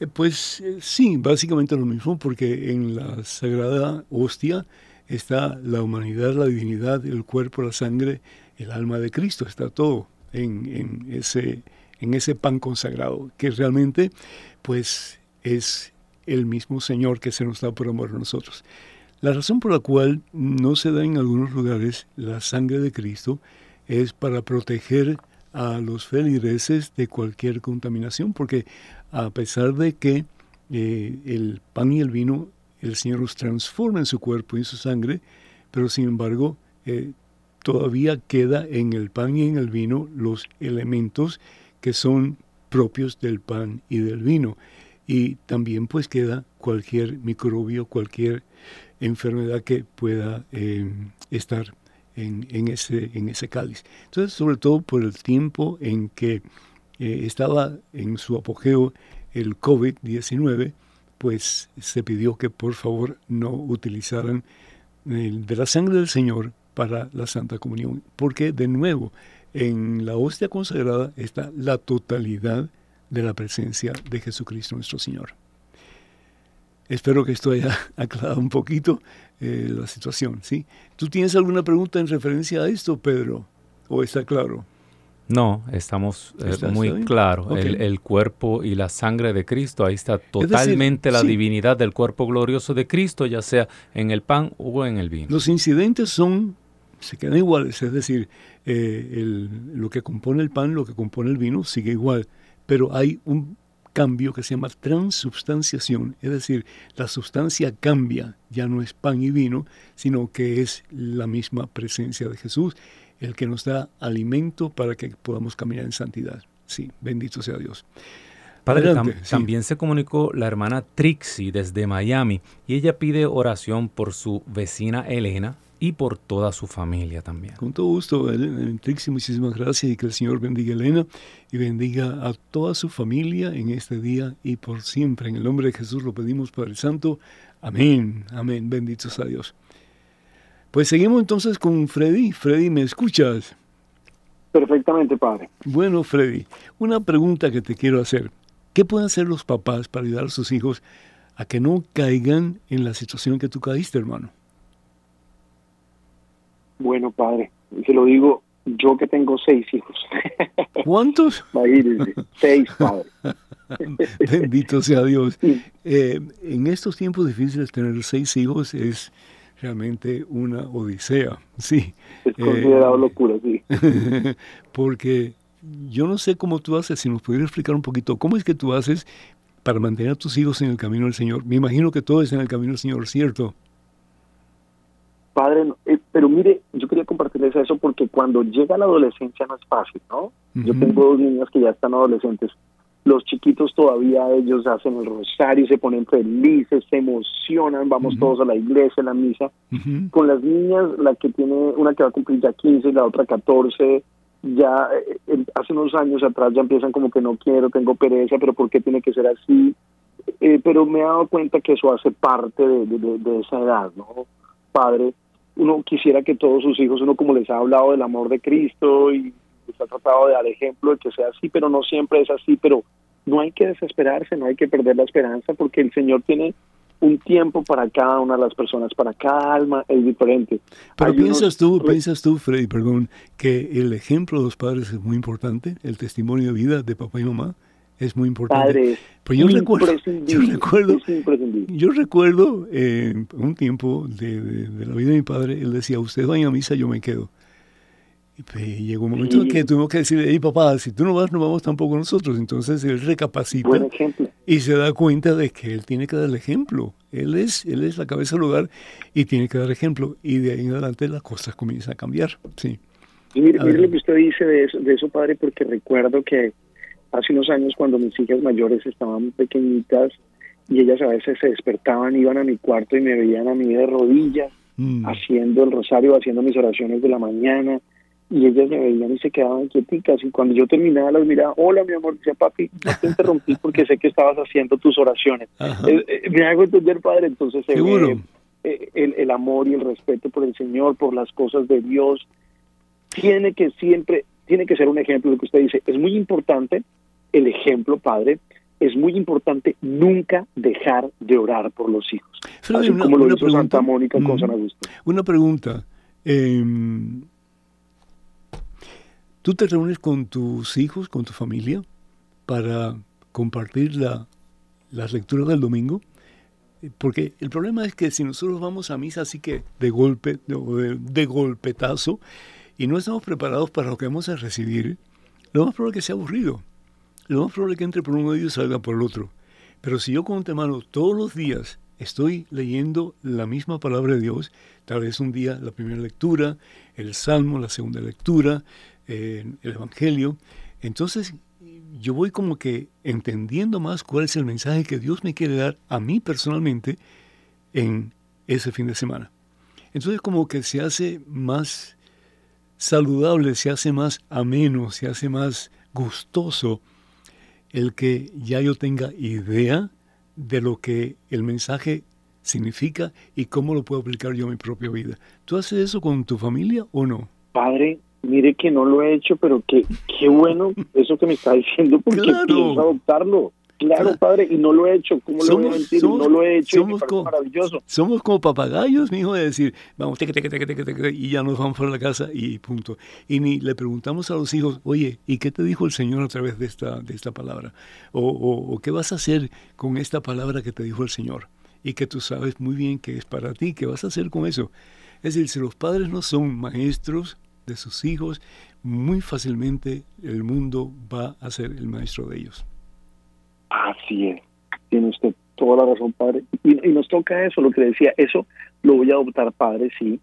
Eh, Pues eh, sí, básicamente lo mismo, porque en la sagrada hostia está la humanidad, la divinidad, el cuerpo, la sangre, el alma de Cristo, está todo en, en ese, en ese pan consagrado, que realmente pues es el mismo Señor que se nos da por amor a nosotros. La razón por la cual no se da en algunos lugares la sangre de Cristo es para proteger a los feligreses de cualquier contaminación, porque a pesar de que eh, el pan y el vino, el Señor los transforma en su cuerpo y en su sangre, pero sin embargo eh, todavía queda en el pan y en el vino los elementos que son propios del pan y del vino. Y también pues queda cualquier microbio, cualquier enfermedad que pueda eh, estar en, ese, en ese cáliz. Entonces, sobre todo por el tiempo en que eh, estaba en su apogeo el COVID-19, pues se pidió que por favor no utilizaran de la sangre del Señor para la Santa Comunión, porque de nuevo en la hostia consagrada está la totalidad de la presencia de Jesucristo nuestro Señor. Espero que esto haya aclarado un poquito eh, la situación, ¿sí? ¿Tú tienes alguna pregunta en referencia a esto, Pedro? ¿O está claro? No, estamos eh, muy claros. El, cuerpo y la sangre de Cristo, ahí está totalmente la divinidad del cuerpo glorioso de Cristo, ya sea en el pan o en el vino. Los incidentes son, se quedan iguales, es decir, eh, lo que compone el pan, lo que compone el vino, sigue igual, pero hay un cambio que se llama transubstanciación, es decir, la sustancia cambia, ya no es pan y vino, sino que es la misma presencia de Jesús, el que nos da alimento para que podamos caminar en santidad. Sí, bendito sea Dios. Padre, también se comunicó la hermana Trixie desde Miami y ella pide oración por su vecina Elena, y por toda su familia también. Con todo gusto, Trixie, muchísimas gracias y que el Señor bendiga a Elena y bendiga a toda su familia en este día y por siempre. En el nombre de Jesús lo pedimos, Padre Santo. Amén, amén, benditos a Dios. Pues seguimos entonces con Freddy. Freddy, ¿me escuchas? Perfectamente, Padre. Bueno, Freddy, una pregunta que te quiero hacer. ¿Qué pueden hacer los papás para ayudar a sus hijos a que no caigan en la situación que tú caíste, hermano? Bueno, padre, se lo digo yo que tengo seis hijos. ¿Cuántos? seis, padre. Bendito sea Dios. Eh, en estos tiempos difíciles tener seis hijos es realmente una odisea, sí. Es considerado eh, locura, sí. porque yo no sé cómo tú haces, si nos pudieras explicar un poquito, ¿cómo es que tú haces para mantener a tus hijos en el camino del Señor? Me imagino que todo es en el camino del Señor, ¿cierto? Padre, eh, pero mire, yo quería compartirles eso porque cuando llega la adolescencia no es fácil, ¿no? Yo tengo dos niñas que ya están adolescentes. Los chiquitos todavía ellos hacen el rosario, se ponen felices, se emocionan, vamos todos a la iglesia, a la misa. Con las niñas, la que tiene, una que va a cumplir ya 15 y la otra 14, ya eh, hace unos años atrás ya empiezan como que no quiero, tengo pereza, pero ¿por qué tiene que ser así? Eh, pero me he dado cuenta que eso hace parte de, de esa edad, ¿no? Padre, uno quisiera que todos sus hijos, uno como les ha hablado del amor de Cristo y les ha tratado de dar ejemplo de que sea así, pero no siempre es así, pero no hay que desesperarse, no hay que perder la esperanza porque el Señor tiene un tiempo para cada una de las personas, para cada alma es diferente. Pero piensas tú, piensas tú, Freddy, perdón, que el ejemplo de los padres es muy importante, el testimonio de vida de papá y mamá es muy importante. Pero yo recuerdo, yo recuerdo, yo recuerdo eh, un tiempo de, la vida de mi padre, él decía, usted vaya a misa, yo me quedo. Y llegó un momento en que tuvimos que decirle, hey papá, si tú no vas, no vamos tampoco nosotros. Entonces él recapacita y se da cuenta de que él tiene que dar el ejemplo. Él es, él es la cabeza del hogar y tiene que dar ejemplo. Y de ahí en adelante las cosas comienzan a cambiar. Sí. Y mire, mire lo que usted dice de eso, de eso, padre, porque recuerdo que hace unos años cuando mis hijas mayores estaban pequeñitas y ellas a veces se despertaban, iban a mi cuarto y me veían a mí de rodillas, mm. haciendo el rosario, haciendo mis oraciones de la mañana, y ellas me veían y se quedaban quieticas, y cuando yo terminaba las miraba, hola mi amor, decía papi, no te interrumpí porque sé que estabas haciendo tus oraciones. Eh, eh, me hago entender, padre, entonces se ve eh, el, el amor y el respeto por el Señor, por las cosas de Dios, tiene que siempre, tiene que ser un ejemplo de lo que usted dice. Es muy importante el ejemplo, padre, es muy importante nunca dejar de orar por los hijos. una, como lo hizo pregunta, Santa Mónica con San Augusto. Una pregunta. Em, ¿Tú te reúnes con tus hijos, con tu familia, para compartir la, las lecturas del domingo? Porque el problema es que si nosotros vamos a misa así que de golpe, de, de golpetazo, y no estamos preparados para lo que vamos a recibir, lo más probable es que sea aburrido. Lo más probable es que entre por uno de ellos y salga por el otro. Pero si yo con antemano todos los días estoy leyendo la misma palabra de Dios, tal vez un día la primera lectura, el Salmo, la segunda lectura, el Evangelio, entonces yo voy como que entendiendo más cuál es el mensaje que Dios me quiere dar a mí personalmente en ese fin de semana. Entonces como que se hace más saludable, se hace más ameno, se hace más gustoso el que ya yo tenga idea de lo que el mensaje significa y cómo lo puedo aplicar yo en mi propia vida. ¿Tú haces eso con tu familia o no? Padre, mire que no lo he hecho, pero qué, qué bueno eso que me está diciendo porque Claro. pienso adoptarlo. Claro, padre, y no lo he hecho. ¿Cómo lo voy a Somos- mentir? somos- no lo he hecho somos como- maravilloso. Somos como papagayos, mi hijo, de decir, vamos, teque, teque, teque, y ya nos vamos para la casa y punto. Y ni le preguntamos a los hijos, oye, ¿y qué te dijo el Señor a través de esta, de esta palabra? O, o- o qué vas a hacer con esta palabra que te dijo el Señor? Y que tú sabes muy bien que es para ti, ¿qué vas a hacer con eso? Es decir, si los padres no son maestros de sus hijos, muy fácilmente el mundo va a ser el maestro de ellos. Así es. Tiene usted toda la razón, padre. Y, y nos toca eso, lo que decía, eso lo voy a adoptar, padre, sí.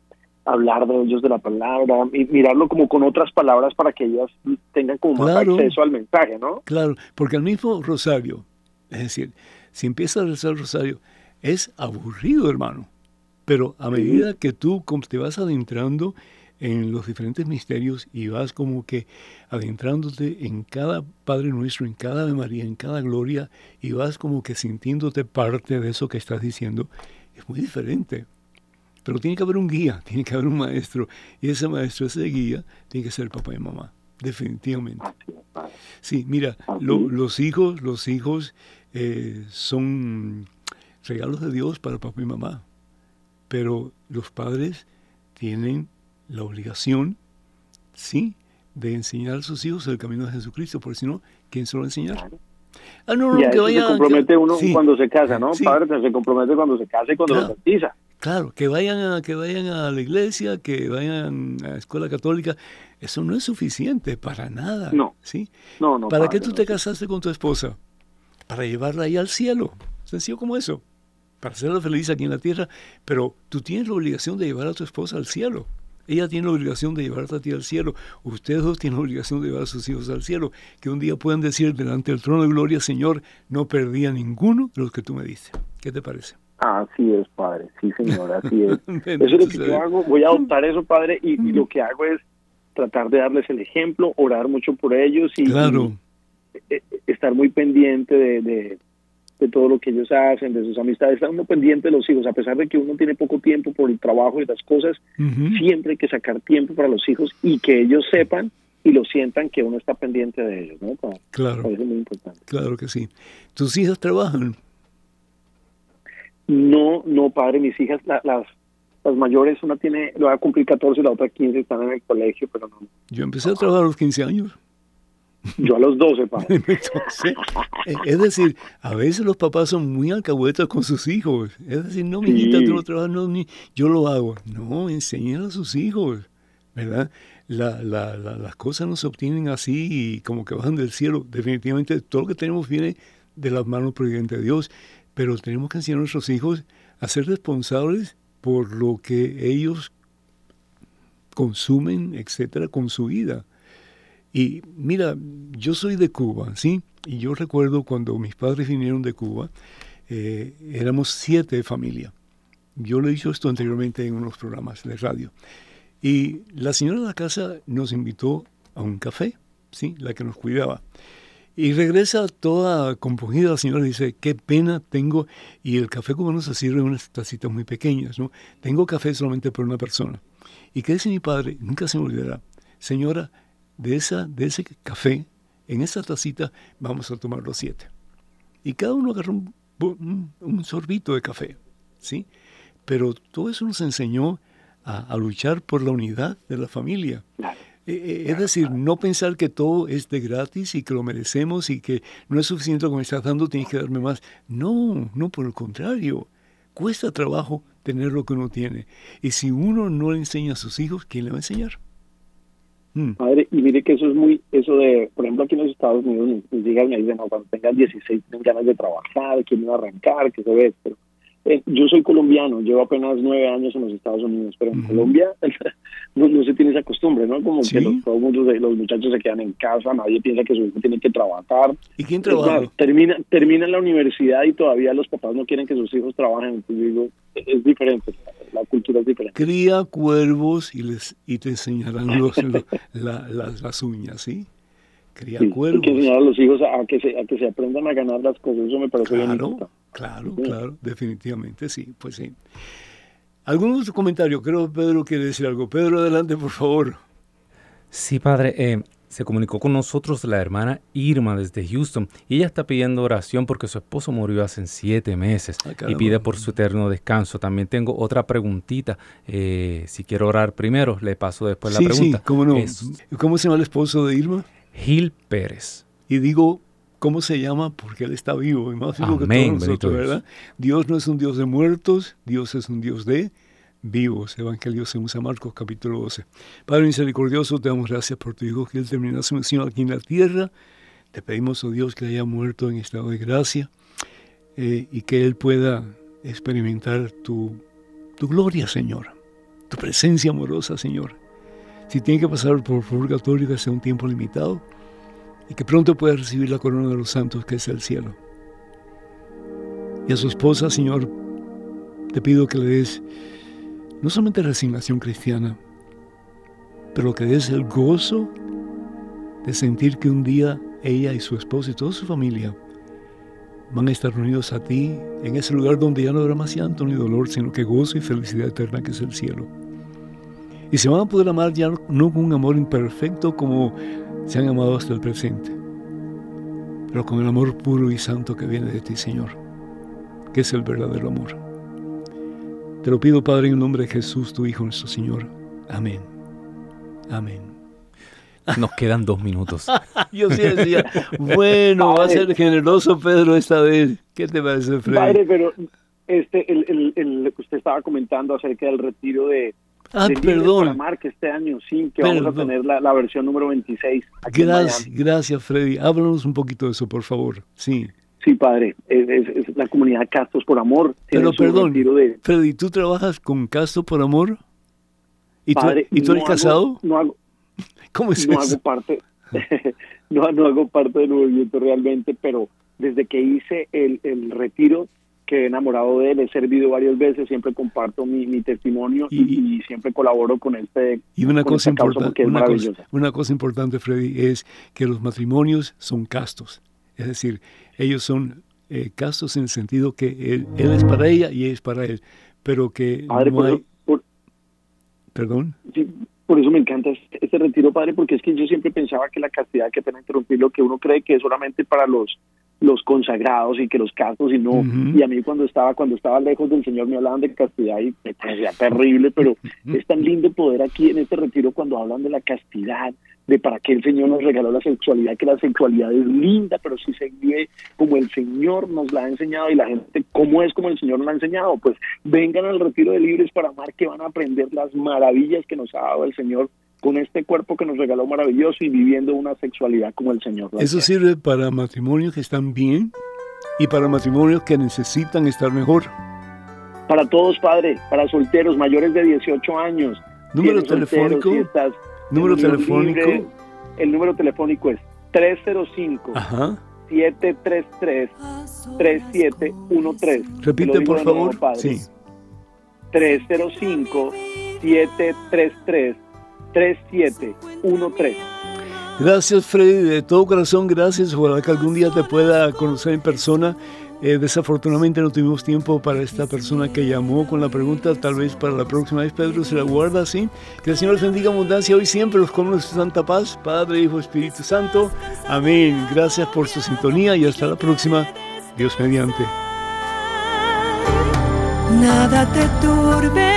Hablar de ellos de la palabra y mirarlo como con otras palabras para que ellas tengan como más Claro. acceso al mensaje, ¿no? Claro, porque el mismo rosario, es decir, si empiezas a rezar el rosario, es aburrido, hermano. Pero a medida que tú te vas adentrando en los diferentes misterios y vas como que adentrándote en cada Padre Nuestro, en cada Ave María, en cada Gloria, y vas como que sintiéndote parte de eso que estás diciendo, es muy diferente. Pero tiene que haber un guía, tiene que haber un maestro, y ese maestro, ese guía, tiene que ser papá y mamá, definitivamente. Sí, mira, lo- los hijos, los hijos eh, son regalos de Dios para papá y mamá, pero los padres tienen la obligación, sí, de enseñar a sus hijos el camino de Jesucristo, porque si no, ¿quién se lo va a enseñar? Ah, no, no, Y a que vayan, se compromete que- uno sí, cuando se casa, ¿no? Sí. Padre, se compromete cuando se casa y cuando Claro. se bautiza. Claro, que vayan a, que vayan a la iglesia, que vayan a la escuela católica, eso no es suficiente para nada. No. ¿sí? No, no. ¿Para padre, qué tú no. te casaste con tu esposa? Para llevarla ahí al cielo. Sencillo como eso. Para hacerla feliz aquí en la tierra. Pero tú tienes la obligación de llevar a tu esposa al cielo. Ella tiene la obligación de llevarte a ti al cielo. Ustedes dos tienen la obligación de llevar a sus hijos al cielo. Que un día puedan decir delante del trono de gloria, Señor, no perdí a ninguno de los que tú me diste. ¿Qué te parece? Así es, padre. Sí, señor, así es. Eso es lo que yo hago. Voy a adoptar eso, padre, y, y lo que hago es tratar de darles el ejemplo, orar mucho por ellos y, Claro. y, eh, estar muy pendiente de, de, de todo lo que ellos hacen, de sus amistades. Estar uno pendiente de los hijos, a pesar de que uno tiene poco tiempo por el trabajo y las cosas, siempre hay que sacar tiempo para los hijos y que ellos sepan y lo sientan que uno está pendiente de ellos, ¿no? Claro, Parece muy importante. claro que sí. ¿Tus hijas trabajan? No, no, padre, mis hijas, la- las, las mayores, una tiene, lo va a cumplir 14 y la otra 15, están en el colegio, pero no. Yo empecé a trabajar a los 15 años. Yo a los 12, padre. Entonces, eh, es decir, a veces los papás son muy alcahuetas con sus hijos. Es decir, no, Sí. mijita, tú no trabajas, no, ni, yo lo hago. No, enseñen a sus hijos, ¿verdad? La, la, la- las cosas no se obtienen así y como que bajan del cielo. Definitivamente todo lo que tenemos viene de las manos providentes de Dios, pero tenemos que enseñar a nuestros hijos a ser responsables por lo que ellos consumen, etcétera, con su vida. Y mira, yo soy de Cuba, ¿sí? Y yo recuerdo cuando mis padres vinieron de Cuba, eh, éramos siete de familia. Yo lo he dicho esto anteriormente en unos programas de radio. Y la señora de la casa nos invitó a un café, ¿sí? La que nos cuidaba. Y regresa toda compungida la señora y dice, qué pena tengo. Y el café cubano se sirve en unas tacitas muy pequeñas, ¿no? Tengo café solamente para una persona. ¿Y qué dice mi padre? Nunca se me olvidará. Señora, de, esa, de ese café, en esa tacita, vamos a tomar los siete. Y cada uno agarró un, un- un sorbito de café, ¿sí? Pero todo eso nos enseñó a, a luchar por la unidad de la familia. Eh, eh, Es decir, no pensar que todo es de gratis y que lo merecemos y que no es suficiente lo que me estás dando, tienes que darme más. No, no, por el contrario. cuesta trabajo tener lo que uno tiene. Y si uno no le enseña a sus hijos, ¿quién le va a enseñar? Mm. Padre, y mire que eso es muy, eso de, por ejemplo, aquí en los Estados Unidos, mis, hijas me dicen, cuando tengas 16, tengan ganas de trabajar, quieren arrancar, que se ve, pero eh, yo soy colombiano, llevo apenas nueve años en los Estados Unidos, pero en Colombia no, se tiene esa costumbre, ¿no? Como que los, todos los muchachos se quedan en casa, nadie piensa que su hijo tiene que trabajar. ¿Y quién trabaja? termina, termina en la universidad y todavía los papás no quieren que sus hijos trabajen. Entonces digo, es diferente, la cultura es diferente. Cría cuervos y les y te enseñarán los, las, las uñas, ¿sí? Cría cuervos. Hay que enseñar a los hijos a, que se, a que se aprendan a ganar las cosas, eso me parece claro, Claro, claro, definitivamente sí, pues sí. ¿Algún otro comentario? Creo que Pedro quiere decir algo. Pedro, adelante, por favor. Sí, padre. Eh, se comunicó con nosotros la hermana Irma desde Houston y ella está pidiendo oración porque su esposo murió hace siete meses y pide por su eterno descanso. También tengo otra preguntita. Eh, si quiero orar primero, le paso después la pregunta. Sí, ¿cómo no? ¿Cómo se llama el esposo de Irma? Gil Pérez. Y digo, ¿cómo se llama? Porque él está vivo y más vivo que todos nosotros, ¿verdad? Dios no es un Dios de muertos, Dios es un Dios de vivos. Evangelio según San Marcos, capítulo 12. Padre misericordioso, te damos gracias por tu Hijo que Él terminó su misión aquí en la tierra. Te pedimos, oh Dios, que haya muerto en estado de gracia eh, y que Él pueda experimentar tu, tu gloria, Señor, tu presencia amorosa, Señor. Si tiene que pasar por purgatorio, que sea un tiempo limitado y que pronto pueda recibir la corona de los santos que es el cielo. Y a su esposa, Señor, te pido que le des no solamente resignación cristiana, pero que des el gozo de sentir que un día ella y su esposo y toda su familia van a estar reunidos a ti en ese lugar donde ya no habrá más llanto ni dolor, sino que gozo y felicidad eterna que es el cielo. Y se van a poder amar ya no con un amor imperfecto como se han amado hasta el presente, pero con el amor puro y santo que viene de ti, Señor, que es el verdadero amor. Te lo pido, Padre, en el nombre de Jesús, tu Hijo, nuestro Señor. Amén. Amén. Nos quedan dos minutos. Yo sí decía, bueno, va a ser generoso Pedro esta vez. ¿Qué te parece, Freddy? Padre, pero este, el, el, usted estaba comentando acerca del retiro de, Ah, perdón. Para este año sí, que vamos a tener la, versión número 26. gracias, gracias, Freddy. Háblanos un poquito de eso, por favor. Sí. Sí, padre. Es, la comunidad Castos por Amor. Pero perdón, Freddy, ¿tú trabajas con Castos por Amor? ¿Y tú, ¿y tú eres casado? No hago. ¿Cómo es no hago parte. no, no hago parte del movimiento realmente, pero desde que hice el, el retiro que he enamorado de él, he servido varias veces, siempre comparto mi, testimonio y, siempre colaboro con este y una cosa importante una, cosa, una cosa importante Freddy es que los matrimonios son castos. Es decir ellos son eh, castos en el sentido que él, es para ella y ella es para él pero que no hay perdón sí, por eso me encanta este, este, retiro padre porque es que yo siempre pensaba que la castidad que pena interrumpir lo que uno cree que es solamente para los los consagrados y que los castos y no. Y a mí cuando estaba cuando estaba lejos del Señor me hablaban de castidad y me parecía terrible pero es tan lindo poder aquí en este retiro cuando hablan de la castidad de para qué el Señor nos regaló la sexualidad que la sexualidad es linda pero si se vive como el Señor nos la ha enseñado y la gente cómo es como el Señor nos la ha enseñado pues vengan al retiro de libres para amar que van a aprender las maravillas que nos ha dado el Señor con este cuerpo que nos regaló maravilloso y viviendo una sexualidad como el Señor. Eso sirve para matrimonios que están bien y para matrimonios que necesitan estar mejor. Para todos, padre, para solteros mayores de 18 años. Número telefónico. número telefónico. el número telefónico es 305 733 3713. Repite, por favor. sí. 305 733 3713. Gracias Freddy, de todo corazón gracias, ojalá que algún día te pueda conocer en persona. Eh, desafortunadamente no tuvimos tiempo para esta persona que llamó con la pregunta, tal vez para la próxima vez Pedro se la guarda así. Que el Señor les bendiga abundancia hoy siempre, los con de santa paz, Padre, Hijo, Espíritu Santo. Amén. Gracias por su sintonía y hasta la próxima. Dios mediante. Nada te turbe,